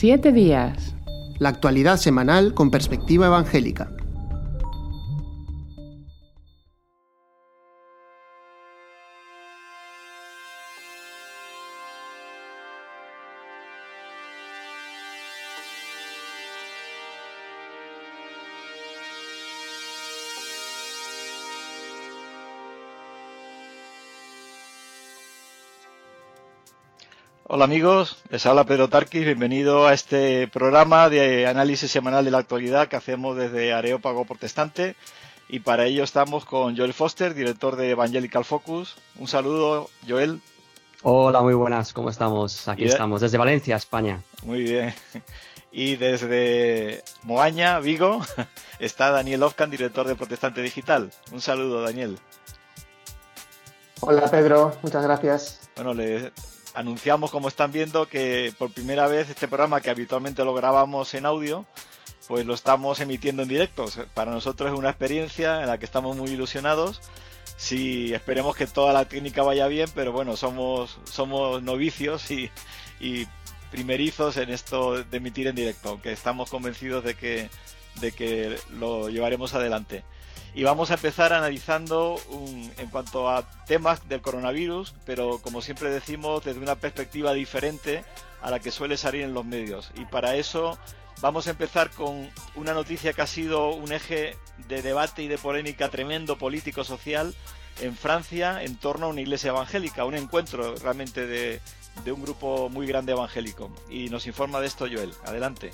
Siete días. La actualidad semanal con perspectiva evangélica. Hola amigos, les habla Pedro Tarquis, bienvenido a este programa de análisis semanal de la actualidad que hacemos desde Areópago Protestante y para ello estamos con Joel Foster, director de Evangelical Focus. Un saludo, Joel. Hola, muy buenas, ¿cómo estamos? Aquí estamos, desde Valencia, España. Muy bien. Y desde Moaña, Vigo, está Daniel Ofcan, director de Protestante Digital. Un saludo, Daniel. Hola, Pedro, muchas gracias. Bueno, le anunciamos, como están viendo, que por primera vez este programa que habitualmente lo grabamos en audio, pues lo estamos emitiendo en directo. Para nosotros es una experiencia en la que estamos muy ilusionados. Sí, esperemos que toda la técnica vaya bien, pero bueno, somos, somos novicios y, y primerizos en esto de emitir en directo, aunque estamos convencidos de que, de que lo llevaremos adelante y vamos a empezar analizando en cuanto a temas del coronavirus, pero como siempre decimos, desde una perspectiva diferente a la que suele salir en los medios. Y para eso vamos a empezar con una noticia que ha sido un eje de debate y de polémica tremendo político-social en Francia en torno a una iglesia evangélica, un encuentro realmente de, de un grupo muy grande evangélico. Y nos informa de esto Joel. Adelante.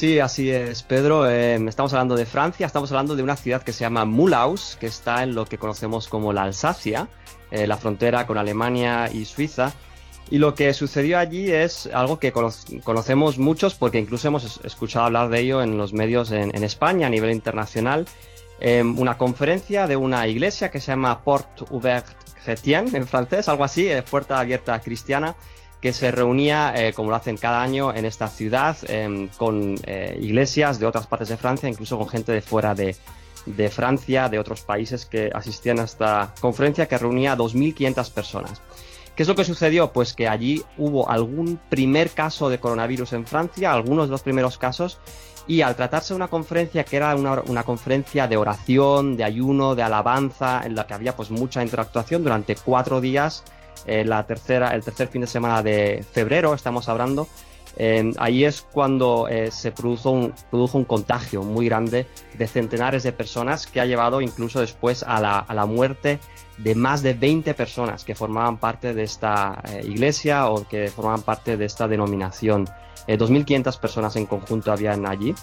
Sí, así es, Pedro. Em, estamos hablando de Francia, estamos hablando de una ciudad que se llama Mulaus, que está en lo que conocemos como la Alsacia, eh, la frontera con Alemania y Suiza. Y lo que sucedió allí es algo que conocemos muchos porque incluso hemos escuchado hablar de ello en los medios en, España a nivel internacional. Em, una conferencia de una iglesia que se llama Porte Ouverte Chrétienne en francés, algo así, eh, puerta abierta cristiana, que se reunía, eh, como lo hacen cada año, en esta ciudad, em, con eh, iglesias de otras partes de Francia, incluso con gente de fuera de, Francia, de otros países que asistían a esta conferencia que reunía a 2.500 personas. ¿Qué es lo que sucedió? Pues que allí hubo algún primer caso de coronavirus en Francia, algunos de los primeros casos, y al tratarse de una conferencia que era una, una, conferencia de oración, de ayuno, de alabanza, en la que había pues mucha interactuación durante cuatro días, eh, tercera, el tercer fin de semana de febrero, estamos hablando, eh, ahí es cuando eh, se produjo un, produjo un contagio muy grande de centenares de personas que ha llevado incluso después a la, a la muerte de más de 20 personas que formaban parte de esta iglesia o que formaban parte de esta denominación. 2.500 personas en conjunto habían allí.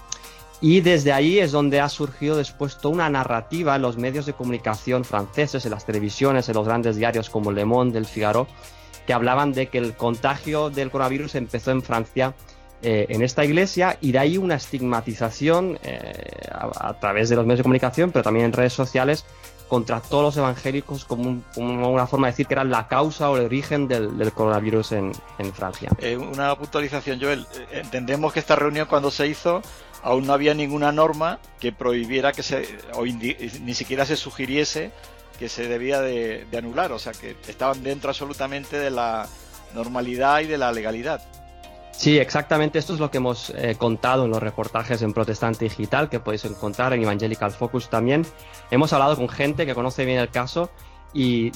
Y desde ahí es donde ha surgido después toda una narrativa en los medios de comunicación franceses, en las televisiones, en los grandes diarios como Le Monde, El Figaro, que hablaban de que el contagio del coronavirus empezó en Francia eh, en esta iglesia y de ahí una estigmatización eh, a, través de los medios de comunicación, pero también en redes sociales, contra todos los evangélicos como, una forma de decir que eran la causa o el origen del, coronavirus en, Francia. Eh, una puntualización, Joel. Entendemos que esta reunión cuando se hizo aún no había ninguna norma que prohibiera que se, o ni siquiera se sugiriese que se debía de, anular, o sea que estaban dentro absolutamente de la normalidad y de la legalidad. Sí, exactamente. Esto es lo que hemos eh, contado en los reportajes en Protestante Digital, que podéis encontrar en Evangelical Focus también. Hemos hablado con gente que conoce bien el caso y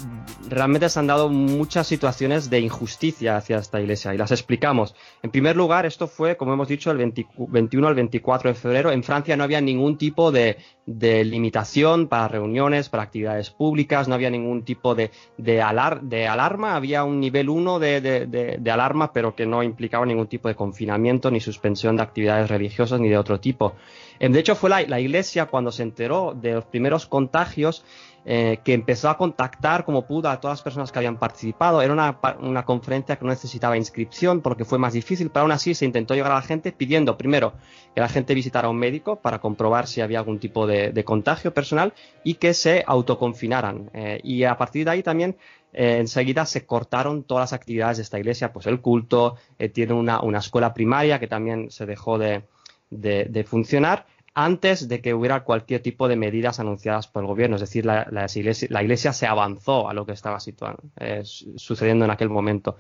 realmente se han dado muchas situaciones de injusticia hacia esta iglesia y las explicamos. En primer lugar, esto fue, como hemos dicho, el 21 al 24 de febrero. En Francia no había ningún tipo de, limitación para reuniones, para actividades públicas, no había ningún tipo de, de, alarma, había un nivel 1 de, alarma, pero que no implicaba ningún tipo de confinamiento ni suspensión de actividades religiosas ni de otro tipo. De hecho, fue la iglesia cuando se enteró de los primeros contagios eh, que empezó a contactar como pudo a todas las personas que habían participado. Era una, conferencia que no necesitaba inscripción porque fue más difícil, pero aún así se intentó llegar a la gente pidiendo primero que la gente visitara a un médico para comprobar si había algún tipo de, contagio personal y que se autoconfinaran. Eh, y a partir de ahí también eh, enseguida se cortaron todas las actividades de esta iglesia, pues el culto, tiene una, escuela primaria que también se dejó de funcionar antes de que hubiera cualquier tipo de medidas anunciadas por el gobierno. Es decir, la, iglesia, se avanzó a lo que estaba situando, eh, sucediendo en aquel momento.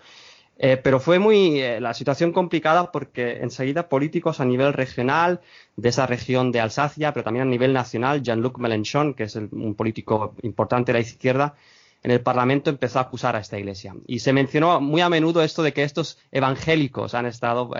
Eh, pero fue muy eh, la situación complicada porque enseguida políticos a nivel regional de esa región de Alsacia, pero también a nivel nacional, Jean-Luc Mélenchon, que es un político importante de la izquierda, en el Parlamento empezó a acusar a esta iglesia. Y se mencionó muy a menudo esto de que estos evangélicos han estado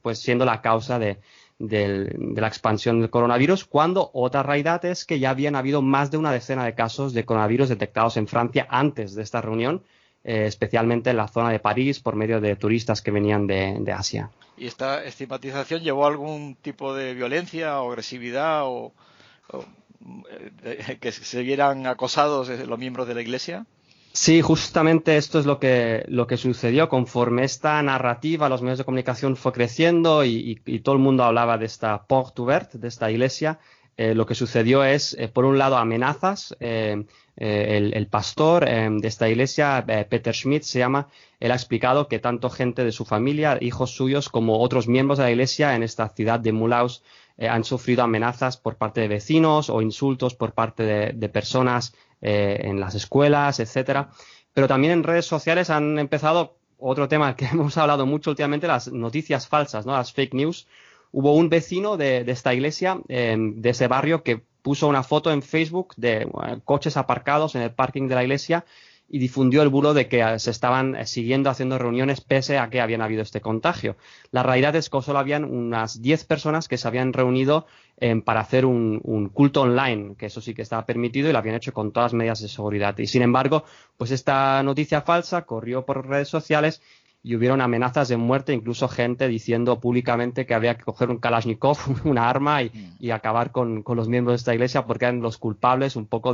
pues siendo la causa de, la expansión del coronavirus, cuando otra realidad es que ya habían habido más de una decena de casos de coronavirus detectados en Francia antes de esta reunión eh, especialmente en la zona de París, por medio de turistas que venían de, Asia. ¿Y esta estigmatización llevó a algún tipo de violencia o agresividad o, que se vieran acosados los miembros de la Iglesia? Sí, justamente esto es lo que, lo que sucedió. Conforme esta narrativa, los medios de comunicación fue creciendo y, todo el mundo hablaba de esta porte ouverte, de esta iglesia, eh, lo que sucedió es, eh, por un lado, amenazas eh, el, pastor de esta iglesia, Peter Schmidt se llama, él ha explicado que tanto gente de su familia, hijos suyos, como otros miembros de la iglesia en esta ciudad de Mulaus han sufrido amenazas por parte de vecinos o insultos por parte de, personas en las escuelas, etcétera. Pero también en redes sociales han empezado otro tema que hemos hablado mucho últimamente, las noticias falsas, ¿no? las fake news. Hubo un vecino de, de esta iglesia, de ese barrio, que puso una foto en Facebook de coches aparcados en el parking de la iglesia y difundió el bulo de que eh, se estaban eh, siguiendo haciendo reuniones pese a que habían habido este contagio. La realidad es que solo habían unas 10 personas que se habían reunido em, para hacer un, un, culto online, que eso sí que estaba permitido y lo habían hecho con todas las medidas de seguridad. Y sin embargo, pues esta noticia falsa corrió por redes sociales y hubieron amenazas de muerte, incluso gente diciendo públicamente que había que coger un Kalashnikov, una arma y, mm. acabar con, los miembros de esta iglesia porque eran los culpables un poco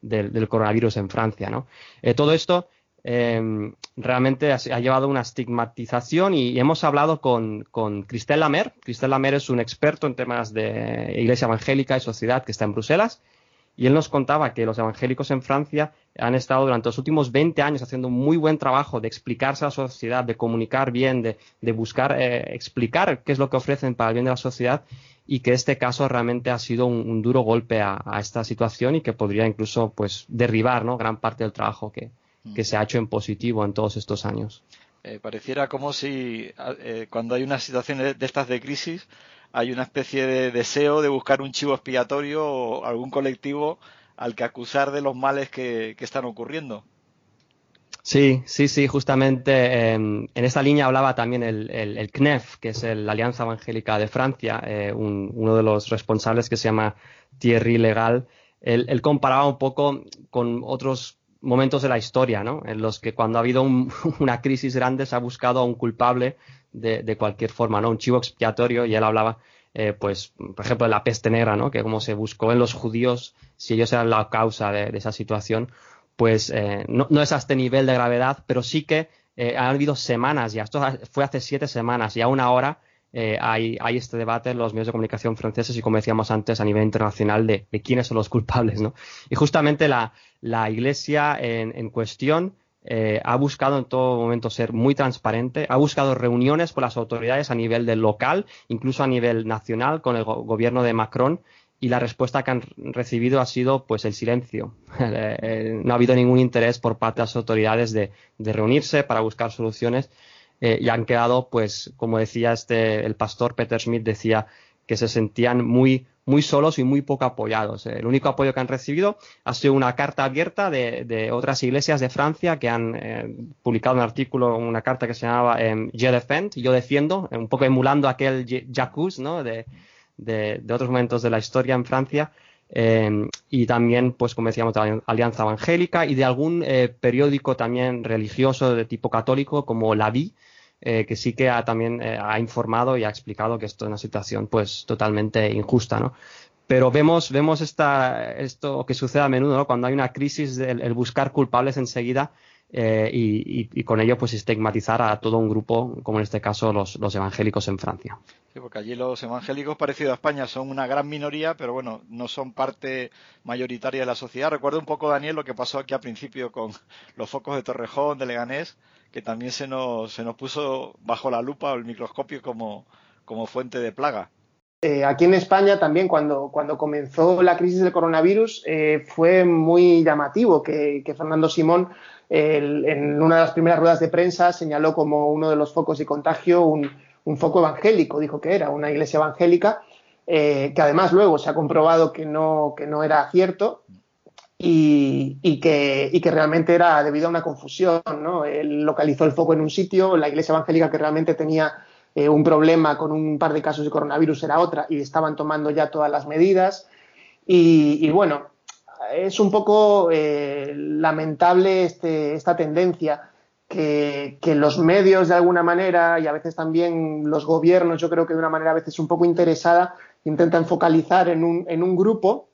del coronavirus en Francia. ¿no? Eh, todo esto em, realmente ha, llevado una estigmatización y, hemos hablado con, con Christelle Lamer. Christelle Lamer es un experto en temas de iglesia evangélica y sociedad que está en Bruselas y él nos contaba que los evangélicos en Francia han estado durante los últimos 20 años haciendo un muy buen trabajo de explicarse a la sociedad, de comunicar bien, de, buscar eh, explicar qué es lo que ofrecen para el bien de la sociedad y que este caso realmente ha sido un, duro golpe a, esta situación y que podría incluso pues derribar ¿no? gran parte del trabajo que, mm. se ha hecho en positivo en todos estos años. Eh, pareciera como si eh, cuando hay una situación de estas de crisis hay una especie de deseo de buscar un chivo expiatorio o algún colectivo al que acusar de los males que, están ocurriendo. Sí, sí, sí, justamente em, en esta línea hablaba también el, CNEF, que es la Alianza Evangélica de Francia, eh, uno de los responsables que se llama Thierry Legal. Él, comparaba un poco con otros momentos de la historia, ¿no? En los que cuando ha habido una crisis grande se ha buscado a un culpable de, cualquier forma, ¿no? Un chivo expiatorio y él hablaba, eh, pues, por ejemplo, de la peste negra, ¿no? Que como se buscó en los judíos, si ellos eran la causa de, esa situación, pues eh, no, es a este nivel de gravedad, pero sí que eh, han habido semanas ya, esto fue hace siete semanas y aún ahora hay, hay, este debate en los medios de comunicación franceses y como decíamos antes a nivel internacional de, quiénes son los culpables, ¿no? Y justamente la, la iglesia en cuestión eh, ha buscado en todo momento ser muy transparente, ha buscado reuniones con las autoridades a nivel del local, incluso a nivel nacional con el gobierno de Macron y la respuesta que han recibido ha sido pues el silencio. Eh, no ha habido ningún interés por parte de las autoridades de, reunirse para buscar soluciones eh, y han quedado pues como decía este el pastor Peter Schmidt decía que se sentían muy muy solos y muy poco apoyados. El único apoyo que han recibido ha sido una carta abierta de, otras iglesias de Francia que han eh, publicado un artículo, una carta que se llamaba eh, Je Defend, yo defiendo, un poco emulando aquel Jacques ¿no? de, otros momentos de la historia en Francia. Eh, y también, pues como decíamos, de la Alianza Evangélica y de algún periódico también religioso de tipo católico como La Vie, eh, que sí que ha, también eh, ha informado y ha explicado que esto es una situación pues totalmente injusta, ¿no? Pero vemos, vemos esta, esto que sucede a menudo. Cuando hay una crisis, el, buscar culpables enseguida eh, y, con ello pues estigmatizar a todo un grupo, como en este caso los, los evangélicos en Francia. Sí, porque allí los evangélicos parecidos a España son una gran minoría, pero bueno, no son parte mayoritaria de la sociedad. Recuerdo un poco, Daniel, lo que pasó aquí al principio con los focos de Torrejón, de Leganés, que también se nos, se nos puso bajo la lupa o el microscopio como, como fuente de plaga. eh, aquí en España también cuando, cuando comenzó la crisis del coronavirus eh, fue muy llamativo que, Fernando Simón en una de las primeras ruedas de prensa señaló como uno de los focos de contagio un, foco evangélico, dijo que era una iglesia evangélica, eh, que además luego se ha comprobado que no, que no era cierto y, y, que, y, que, realmente era debido a una confusión. ¿no? Él localizó el foco en un sitio, la iglesia evangélica que realmente tenía eh, un problema con un par de casos de coronavirus era otra y estaban tomando ya todas las medidas. Y, bueno, es un poco eh, lamentable este, esta tendencia que, los medios de alguna manera y a veces también los gobiernos, yo creo que de una manera a veces un poco interesada, intentan focalizar en un, en un grupo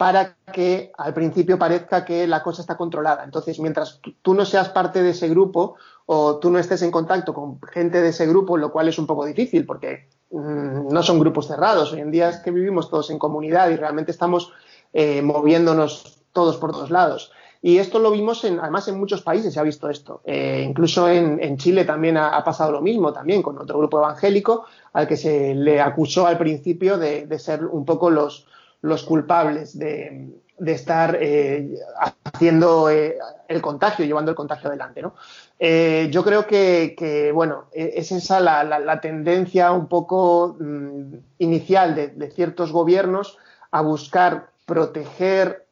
para que al principio parezca que la cosa está controlada. Entonces, mientras tú no seas parte de ese grupo o tú no estés en contacto con gente de ese grupo, lo cual es un poco difícil porque mm, no son grupos cerrados. Hoy en día es que vivimos todos en comunidad y realmente estamos eh, moviéndonos todos por todos lados. Y esto lo vimos en, además en muchos países se ha visto esto. Eh, incluso en, Chile también ha, pasado lo mismo, también con otro grupo evangélico al que se le acusó al principio de ser un poco los, los culpables de, estar eh, haciendo eh, el contagio, llevando el contagio adelante. ¿no? Eh, yo creo que, bueno, e, es esa la, tendencia un poco mm, inicial de, ciertos gobiernos a buscar proteger,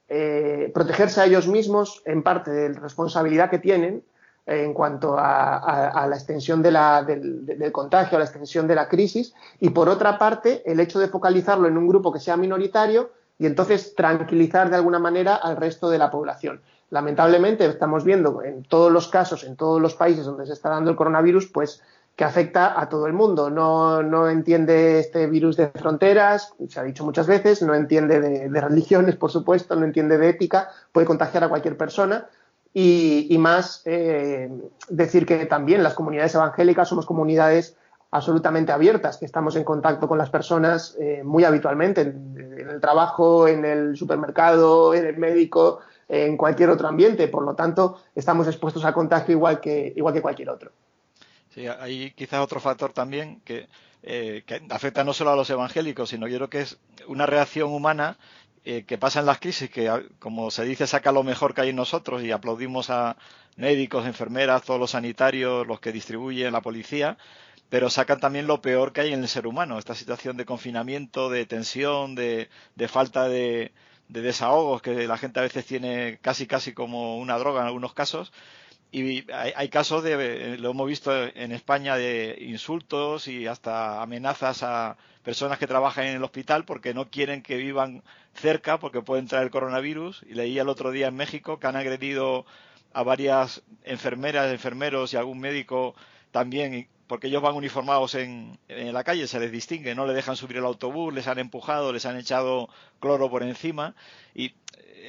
protegerse a ellos mismos en parte de la responsabilidad que tienen en cuanto a, la extensión del, contagio, a la extensión de la crisis, y por otra parte, el hecho de focalizarlo en un grupo que sea minoritario y entonces tranquilizar de alguna manera al resto de la población. Lamentablemente estamos viendo en todos los casos, en todos los países donde se está dando el coronavirus, pues que afecta a todo el mundo. No, no entiende este virus de fronteras, se ha dicho muchas veces, no entiende de religiones, por supuesto, no entiende de ética, puede contagiar a cualquier persona y, más eh, decir que también las comunidades evangélicas somos comunidades absolutamente abiertas, que estamos en contacto con las personas eh, muy habitualmente, en, el trabajo, en el supermercado, en el médico, en cualquier otro ambiente. Por lo tanto, estamos expuestos a contagio igual que, igual que cualquier otro. Sí, hay quizás otro factor también que, eh, que afecta no solo a los evangélicos, sino yo creo que es una reacción humana eh, que pasa en las crisis, que como se dice, saca lo mejor que hay en nosotros y aplaudimos a médicos, enfermeras, todos los sanitarios, los que distribuyen, la policía, pero sacan también lo peor que hay en el ser humano, esta situación de confinamiento, de tensión, de, falta de, de desahogos que la gente a veces tiene casi casi como una droga en algunos casos y hay, casos de, lo hemos visto en España, de insultos y hasta amenazas a personas que trabajan en el hospital porque no quieren que vivan cerca porque puede entrar el coronavirus. Y leí el otro día en México que han agredido a varias enfermeras, enfermeros y algún médico también porque ellos van uniformados en, en, la calle, se les distingue, no le dejan subir el autobús, les han empujado, les han echado cloro por encima y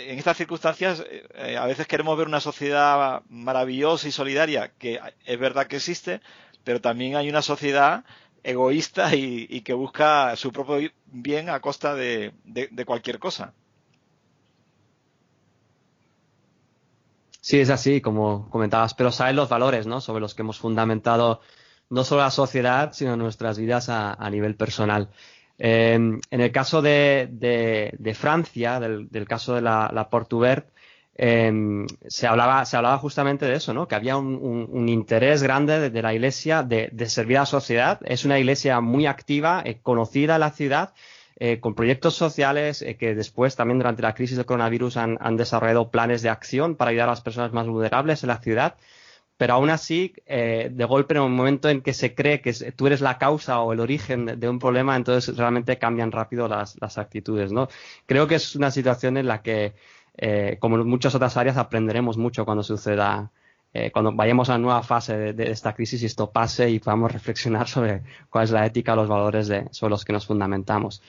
en estas circunstancias eh, a veces queremos ver una sociedad maravillosa y solidaria, que es verdad que existe, pero también hay una sociedad egoísta y, que busca su propio bien a costa de, cualquier cosa. Sí, es así, como comentabas, pero saben los valores, ¿no? Sobre los que hemos fundamentado no solo la sociedad, sino nuestras vidas a nivel personal. Em, en el caso de, Francia, del, caso de la, la Portubert, em, se, hablaba, justamente de eso, ¿no? que había un, interés grande de, la Iglesia de, servir a la sociedad. Es una Iglesia muy activa, eh, conocida en la ciudad, eh, con proyectos sociales eh, que después, también durante la crisis del coronavirus, han desarrollado planes de acción para ayudar a las personas más vulnerables en la ciudad pero aún así, eh, de golpe, en un momento en que se cree que tú eres la causa o el origen de, un problema, entonces realmente cambian rápido las, actitudes, ¿no? Creo que es una situación en la que, eh, como en muchas otras áreas, aprenderemos mucho cuando suceda, eh, cuando vayamos a una nueva fase de, esta crisis y esto pase y podamos reflexionar sobre cuál es la ética, los valores de, sobre los que nos fundamentamos.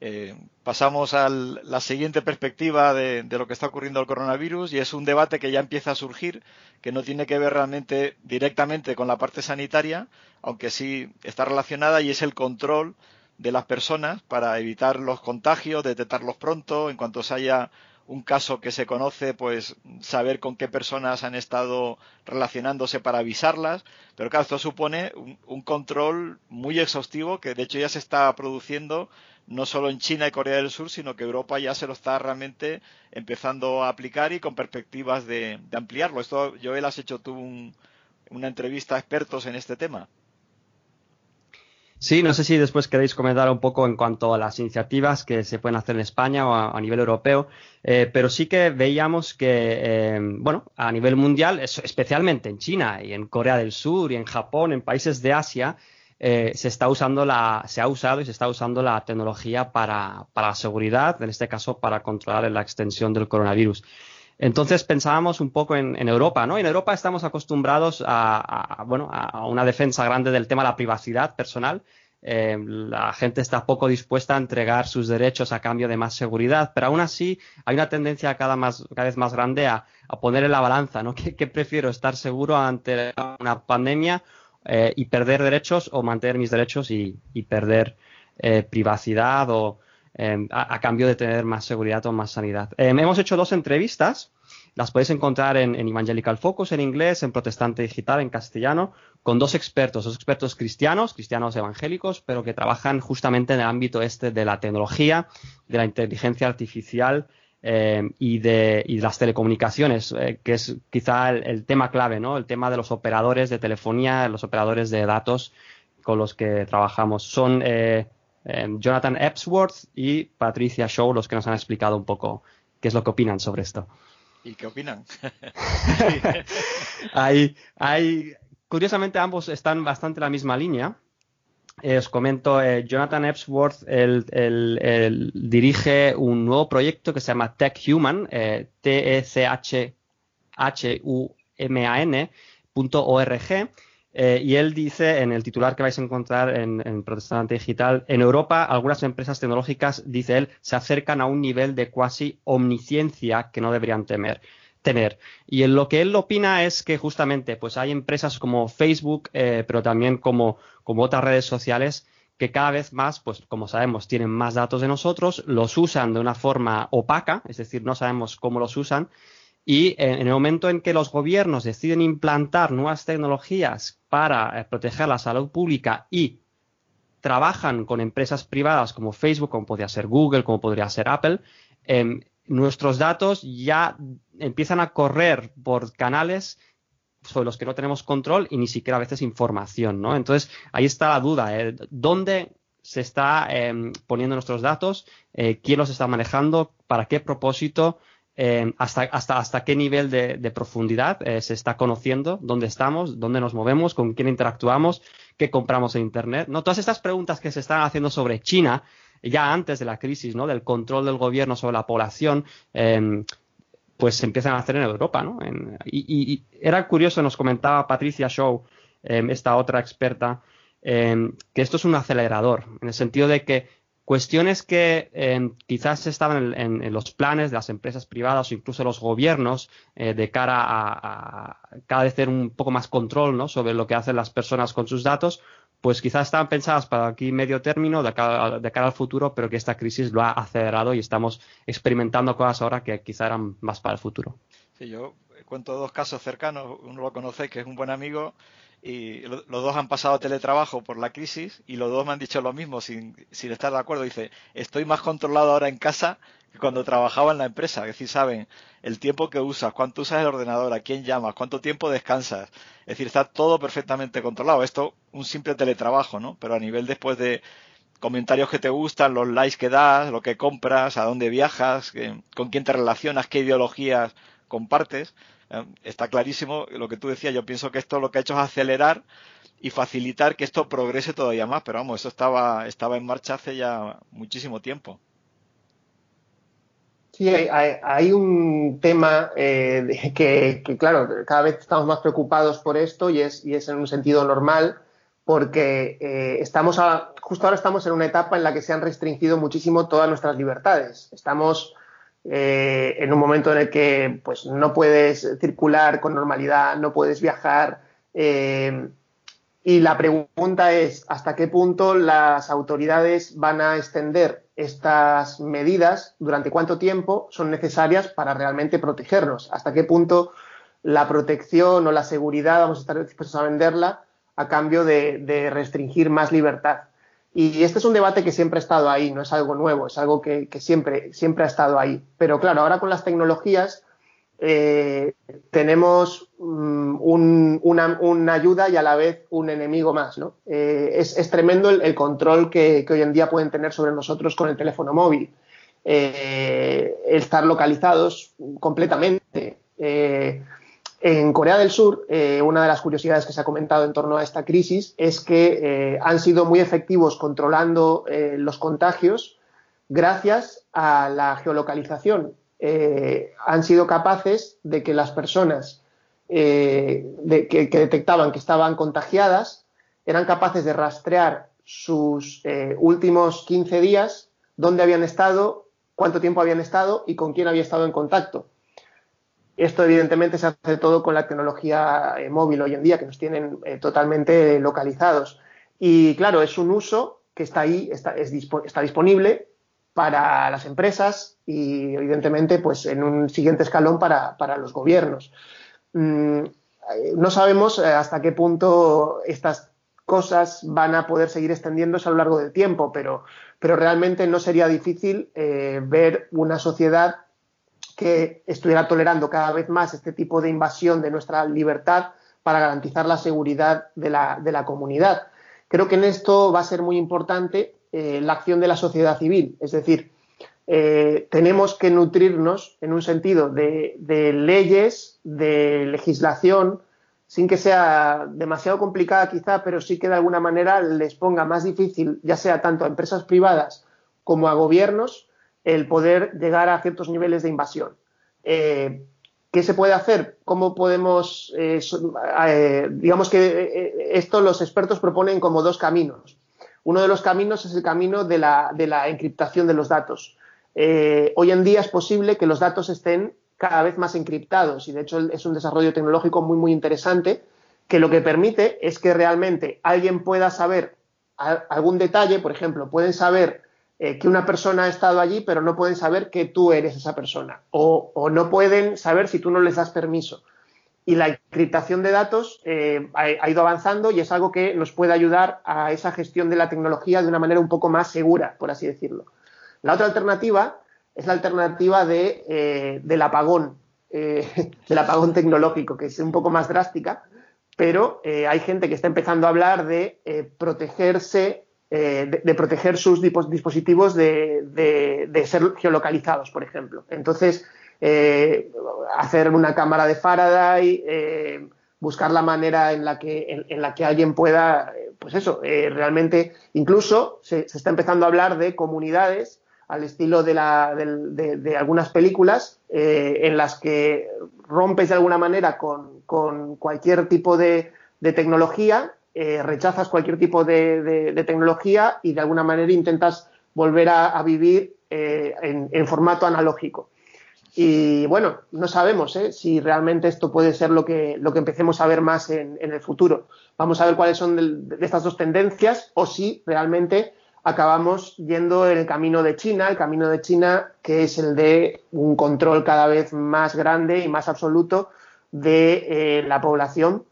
Eh, pasamos a la siguiente perspectiva de, lo que está ocurriendo al coronavirus y es un debate que ya empieza a surgir, que no tiene que ver realmente directamente con la parte sanitaria, aunque sí está relacionada y es el control de las personas para evitar los contagios, detectarlos pronto, en cuanto se haya un caso que se conoce, pues saber con qué personas han estado relacionándose para avisarlas. Pero claro, esto supone un, control muy exhaustivo que de hecho ya se está produciendo no solo en China y Corea del Sur, sino que Europa ya se lo está realmente empezando a aplicar y con perspectivas de, ampliarlo. Esto, Joel, has hecho tú una entrevista a expertos en este tema. Sí, no sé si después queréis comentar un poco en cuanto a las iniciativas que se pueden hacer en España o a, nivel europeo, eh, pero sí que veíamos que, eh, bueno, a nivel mundial, especialmente en China y en Corea del Sur y en Japón, en países de Asia, eh, se está usando la, se ha usado y se está usando la tecnología para, para la seguridad, en este caso para controlar la extensión del coronavirus. Entonces pensábamos un poco en, Europa, ¿no? En Europa estamos acostumbrados a, bueno, a una defensa grande del tema de la privacidad personal. Eh, la gente está poco dispuesta a entregar sus derechos a cambio de más seguridad, pero aún así hay una tendencia cada, más, cada vez más grande a, poner en la balanza, ¿no? ¿Qué, prefiero? ¿Estar seguro ante una pandemia eh, y perder derechos o mantener mis derechos y, perder eh, privacidad o, Em, a, cambio de tener más seguridad o más sanidad. Em, hemos hecho dos entrevistas, las podéis encontrar en, Evangelical Focus en inglés, en Protestante Digital en castellano, con dos expertos, dos expertos cristianos, cristianos evangélicos, pero que trabajan justamente en el ámbito este de la tecnología, de la inteligencia artificial em, y, de, las telecomunicaciones, eh, que es quizá el, tema clave, ¿no? El tema de los operadores de telefonía, los operadores de datos con los que trabajamos. Son eh, Jonathan Epsworth y Patricia Shaw, los que nos han explicado un poco qué es lo que opinan sobre esto. ¿Y qué opinan? hay, hay, curiosamente ambos están bastante en la misma línea. Eh, os comento, eh, Jonathan Epsworth dirige un nuevo proyecto que se llama Tech Human, eh, T-E-C-H-H-U-M-A-N.org, eh, y él dice en el titular que vais a encontrar en, Protestante Digital, en Europa algunas empresas tecnológicas, dice él, se acercan a un nivel de cuasi omnisciencia que no deberían temer tener. Y en lo que él opina es que justamente pues hay empresas como Facebook, eh, pero también como, como otras redes sociales que cada vez más, pues como sabemos, tienen más datos de nosotros, los usan de una forma opaca, es decir, no sabemos cómo los usan, y en el momento en que los gobiernos deciden implantar nuevas tecnologías para eh, proteger la salud pública y trabajan con empresas privadas como Facebook, como podría ser Google, como podría ser Apple, em, nuestros datos ya empiezan a correr por canales sobre los que no tenemos control y ni siquiera a veces información. Entonces, ahí está la duda, ¿eh? ¿dónde se está em, poniendo nuestros datos? Eh, ¿Quién los está manejando? ¿Para qué propósito? Eh, hasta, hasta, hasta qué nivel de, profundidad eh, se está conociendo, dónde estamos, dónde nos movemos, con quién interactuamos, qué compramos en Internet. ¿no? Todas estas preguntas que se están haciendo sobre China, ya antes de la crisis, ¿no? del control del gobierno sobre la población, em, pues se empiezan a hacer en Europa. ¿no? y, era curioso, nos comentaba Patricia Shaw, em, esta otra experta, em, que esto es un acelerador, en el sentido de que Cuestiones que quizás estaban en, los planes de las empresas privadas o incluso los gobiernos eh, de cara a, cada vez tener un poco más control sobre lo que hacen las personas con sus datos, pues quizás estaban pensadas para aquí medio término, de cara, de cara, al futuro, pero que esta crisis lo ha acelerado y estamos experimentando cosas ahora que quizá eran más para el futuro. Sí, yo cuento dos casos cercanos. Uno lo conoce, que es un buen amigo y los dos han pasado teletrabajo por la crisis y los dos me han dicho lo mismo sin, sin estar de acuerdo. Dice, estoy más controlado ahora en casa que cuando trabajaba en la empresa. Es decir, saben el tiempo que usas, cuánto usas el ordenador, a quién llamas, cuánto tiempo descansas. Es decir, está todo perfectamente controlado. Esto, un simple teletrabajo, ¿no? Pero a nivel después de comentarios que te gustan, los likes que das, lo que compras, a dónde viajas, con quién te relacionas, qué ideologías compartes está clarísimo lo que tú decías. Yo pienso que esto lo que ha hecho es acelerar y facilitar que esto progrese todavía más. Pero vamos, eso estaba, estaba en marcha hace ya muchísimo tiempo. Sí, hay, un tema eh, que, claro, cada vez estamos más preocupados por esto y es, y es en un sentido normal porque eh, estamos justo ahora estamos en una etapa en la que se han restringido muchísimo todas nuestras libertades. Estamos eh, en un momento en el que pues, no puedes circular con normalidad, no puedes viajar. Eh, y la pregunta es, ¿hasta qué punto las autoridades van a extender estas medidas, durante cuánto tiempo son necesarias para realmente protegernos, hasta qué punto la protección o la seguridad vamos a estar dispuestos a venderla a cambio de, restringir más libertad. Y este es un debate que siempre ha estado ahí, no es algo nuevo, es algo que, siempre, siempre ha estado ahí. Pero claro, ahora con las tecnologías eh, tenemos mm, una, ayuda y a la vez un enemigo más. ¿no? Eh, es, tremendo el, control que, hoy en día pueden tener sobre nosotros con el teléfono móvil. Eh, estar localizados completamente. En Corea del Sur, una de las curiosidades que se ha comentado en torno a esta crisis es que han sido muy efectivos controlando los contagios gracias a la geolocalización eh, han sido capaces de que las personas eh, que, detectaban que estaban contagiadas eran capaces de rastrear sus eh, últimos 15 días, dónde habían estado, cuánto tiempo habían estado y con quién había estado en contacto. Esto evidentemente se hace todo con la tecnología móvil hoy en día, que nos tienen totalmente localizados. Y claro, es un uso que está ahí, está, está disponible para las empresas y evidentemente pues en un siguiente escalón para, los gobiernos. Mm, no sabemos eh, hasta qué punto estas cosas van a poder seguir extendiéndose a lo largo del tiempo, pero, pero realmente no sería difícil eh, ver una sociedad que estuviera tolerando cada vez más este tipo de invasión de nuestra libertad para garantizar la seguridad de la, de la comunidad. Creo que en esto va a ser muy importante eh, la acción de la sociedad civil. Es decir, eh, tenemos que nutrirnos en un sentido de, leyes, de legislación, sin que sea demasiado complicada quizá, pero sí que de alguna manera les ponga más difícil, ya sea tanto a empresas privadas como a gobiernos, el poder llegar a ciertos niveles de invasión. Eh, ¿Qué se puede hacer? ¿Cómo podemos, digamos que esto los expertos proponen como dos caminos. Uno de los caminos es el camino de la, encriptación de los datos. Eh, hoy en día es posible que los datos estén cada vez más encriptados y de hecho es un desarrollo tecnológico muy muy interesante que lo que permite es que realmente alguien pueda saber algún detalle, por ejemplo, pueden saber eh, que una persona ha estado allí, pero no pueden saber que tú eres esa persona o no pueden saber si tú no les das permiso y la encriptación de datos eh, ha, ido avanzando y es algo que nos puede ayudar a esa gestión de la tecnología de una manera un poco más segura, por así decirlo. La otra alternativa es la alternativa de, eh, del apagón, del apagón tecnológico, que es un poco más drástica, pero hay gente que está empezando a hablar de protegerse, de, proteger sus dispositivos de, de ser geolocalizados, por ejemplo. Entonces, eh, hacer una cámara de Faraday, eh, buscar la manera en la que, en, la que alguien pueda, eh, pues eso, realmente, incluso se, está empezando a hablar de comunidades al estilo de, la, de, algunas películas en las que rompes de alguna manera con, cualquier tipo de, tecnología, rechazas cualquier tipo de, tecnología y de alguna manera intentas volver a, vivir en formato analógico. Y bueno, no sabemos ¿eh? si realmente esto puede ser lo que, lo que empecemos a ver más en, el futuro. Vamos a ver cuáles son de, estas dos tendencias o si realmente acabamos yendo en el camino de China, el camino de China que es el de un control cada vez más grande y más absoluto de eh, la población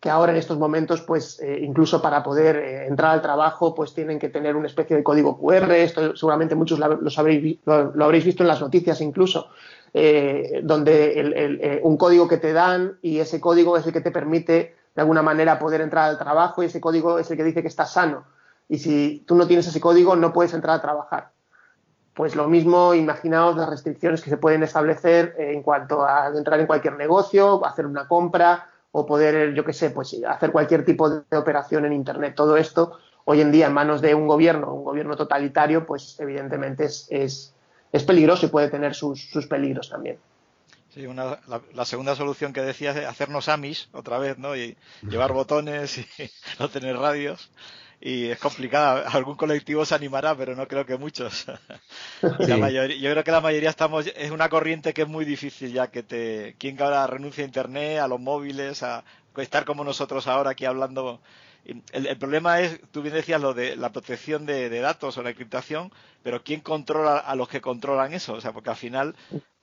que ahora en estos momentos, pues eh, incluso para poder eh, entrar al trabajo, pues tienen que tener una especie de código QR. Esto seguramente muchos lo, habréis, lo, habréis visto en las noticias incluso, eh, donde un código que te dan y ese código es el que te permite de alguna manera poder entrar al trabajo y ese código es el que dice que estás sano. Y si tú no tienes ese código, no puedes entrar a trabajar. Pues lo mismo, imaginaos las restricciones que se pueden establecer en cuanto a entrar en cualquier negocio, hacer una compra, o poder, yo qué sé, pues hacer cualquier tipo de operación en Internet. Todo esto, hoy en día, en manos de un gobierno, un gobierno totalitario, pues evidentemente es, es, es peligroso y puede tener sus, sus peligros también. Sí, una, la, segunda solución que decías es hacernos amis otra vez, ¿no? Y llevar botones y no tener radios y es complicada. Algún colectivo se animará, pero no creo que muchos. yo creo que la mayoría estamos, es una corriente que es muy difícil ya que te, quien ahora renuncia a internet, a los móviles, a estar como nosotros ahora aquí hablando el, problema es, tú bien decías lo de la protección de, datos o la encriptación, pero ¿quién controla a los que controlan eso? O sea, porque al final,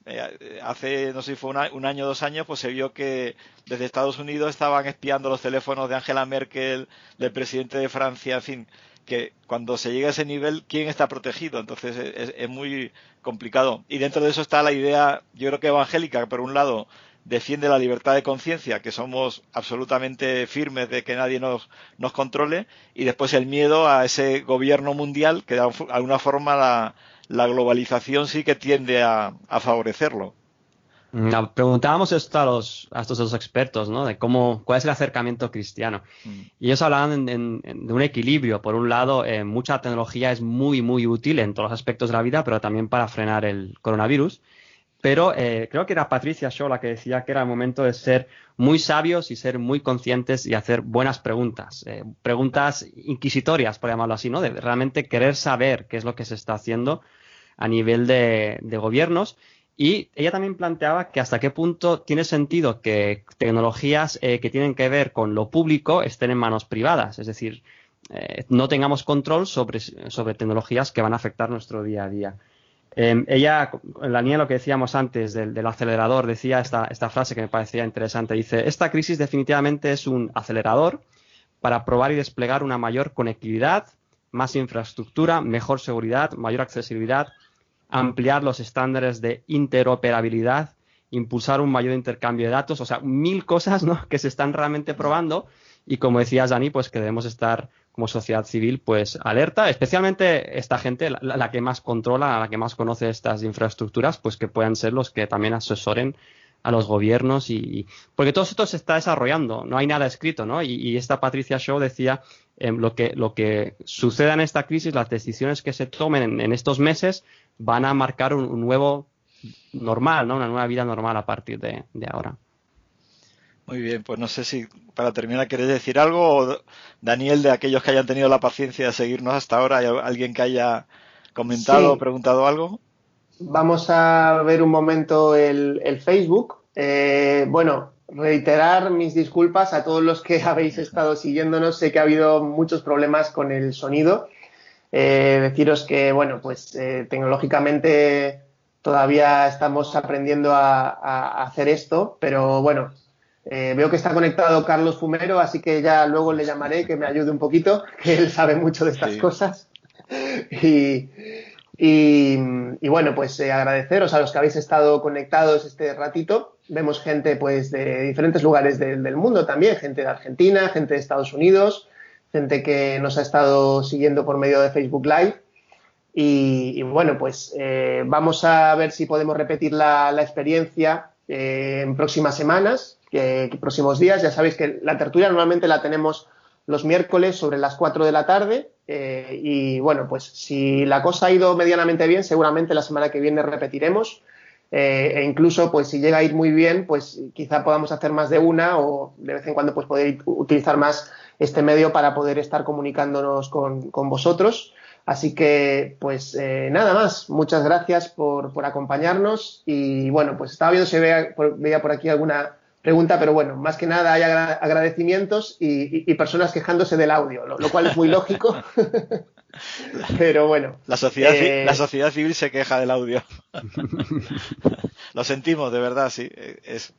eh, hace, no sé si fue un año o dos años, pues se vio que desde Estados Unidos estaban espiando los teléfonos de Angela Merkel, del presidente de Francia, en fin, que cuando se llega a ese nivel, ¿quién está protegido? Entonces es, muy complicado. Y dentro de eso está la idea, yo creo que evangélica, por un lado, defiende la libertad de conciencia, que somos absolutamente firmes de que nadie nos, nos controle, y después el miedo a ese gobierno mundial que de alguna forma la, la globalización sí que tiende a favorecerlo. Mm, preguntábamos esto a, los, a estos dos expertos, ¿no? De cómo, cuál es el acercamiento cristiano. Mm. Y ellos hablaban de un equilibrio. Por un lado, eh, mucha tecnología es muy, muy útil en todos los aspectos de la vida, pero también para frenar el coronavirus. Pero eh, creo que era Patricia Shaw la que decía que era el momento de ser muy sabios y ser muy conscientes y hacer buenas preguntas. Eh, preguntas inquisitorias, por llamarlo así, ¿no? De realmente querer saber qué es lo que se está haciendo a nivel de, de gobiernos y ella también planteaba que hasta qué punto tiene sentido que tecnologías eh, que tienen que ver con lo público estén en manos privadas, es decir, eh, no tengamos control sobre, sobre, tecnologías que van a afectar nuestro día a día. Em, ella, en la línea de lo que decíamos antes del, del acelerador, decía esta, esta, frase que me parecía interesante. Dice, esta crisis definitivamente es un acelerador para probar y desplegar una mayor conectividad, más infraestructura, mejor seguridad, mayor accesibilidad, ampliar los estándares de interoperabilidad, impulsar un mayor intercambio de datos, o sea, mil cosas ¿no? que se están realmente probando y como decías Dani, pues que debemos estar como sociedad civil pues alerta, especialmente esta gente, la, que más controla, la que más conoce estas infraestructuras, pues que puedan ser los que también asesoren a los gobiernos y, porque todo esto se está desarrollando, no hay nada escrito, ¿no? Y, esta Patricia Shaw decía em, lo que lo que suceda en esta crisis, las decisiones que se tomen en estos meses van a marcar un, nuevo normal, ¿no? Una nueva vida normal a partir de, ahora. Muy bien, pues no sé si para terminar querés decir algo o Daniel, de aquellos que hayan tenido la paciencia de seguirnos hasta ahora, ¿hay alguien que haya comentado o preguntado algo? Vamos a ver un momento el, Facebook. Eh, bueno, reiterar mis disculpas a todos los que habéis estado siguiéndonos. Sé que ha habido muchos problemas con el sonido. Eh, deciros que, bueno, pues eh, tecnológicamente todavía estamos aprendiendo a, hacer esto, pero bueno, eh, veo que está conectado Carlos Fumero, así que ya luego le llamaré que me ayude un poquito, que él sabe mucho de estas cosas. Y, y, bueno, pues agradeceros a los que habéis estado conectados este ratito. Vemos gente pues de diferentes lugares del mundo también, gente de Argentina, gente de Estados Unidos, gente que nos ha estado siguiendo por medio de Facebook Live. Y, bueno, pues eh, vamos a ver si podemos repetir la, experiencia eh, en próximas semanas, que, próximos días. Ya sabéis que la tertulia normalmente la tenemos los miércoles sobre las 4 de la tarde. Eh, y bueno, pues si la cosa ha ido medianamente bien, seguramente la semana que viene repetiremos. e incluso, pues si llega a ir muy bien, pues quizá podamos hacer más de una o de vez en cuando pues poder utilizar más este medio para poder estar comunicándonos con, vosotros. Así que, pues eh, nada más. Muchas gracias por, acompañarnos. Y bueno, pues estaba viendo si veía por, veía por aquí alguna pregunta, pero bueno, más que nada hay agradecimientos y, personas quejándose del audio, lo, cual es muy lógico. pero bueno. La sociedad, eh, la sociedad civil se queja del audio. lo sentimos, de verdad, sí. Es,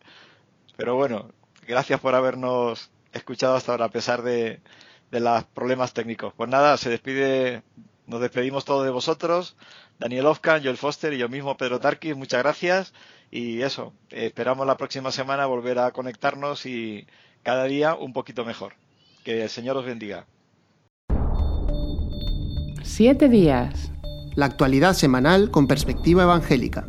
pero bueno, gracias por habernos escuchado hasta ahora, a pesar de, los problemas técnicos. Pues nada, se despide, nos despedimos todos de vosotros. Daniel Ofkan, Joel Foster y yo mismo, Pedro Tarquis, muchas gracias. Y eso, esperamos la próxima semana volver a conectarnos y cada día un poquito mejor. Que el Señor os bendiga. Siete días. La actualidad semanal con perspectiva evangélica.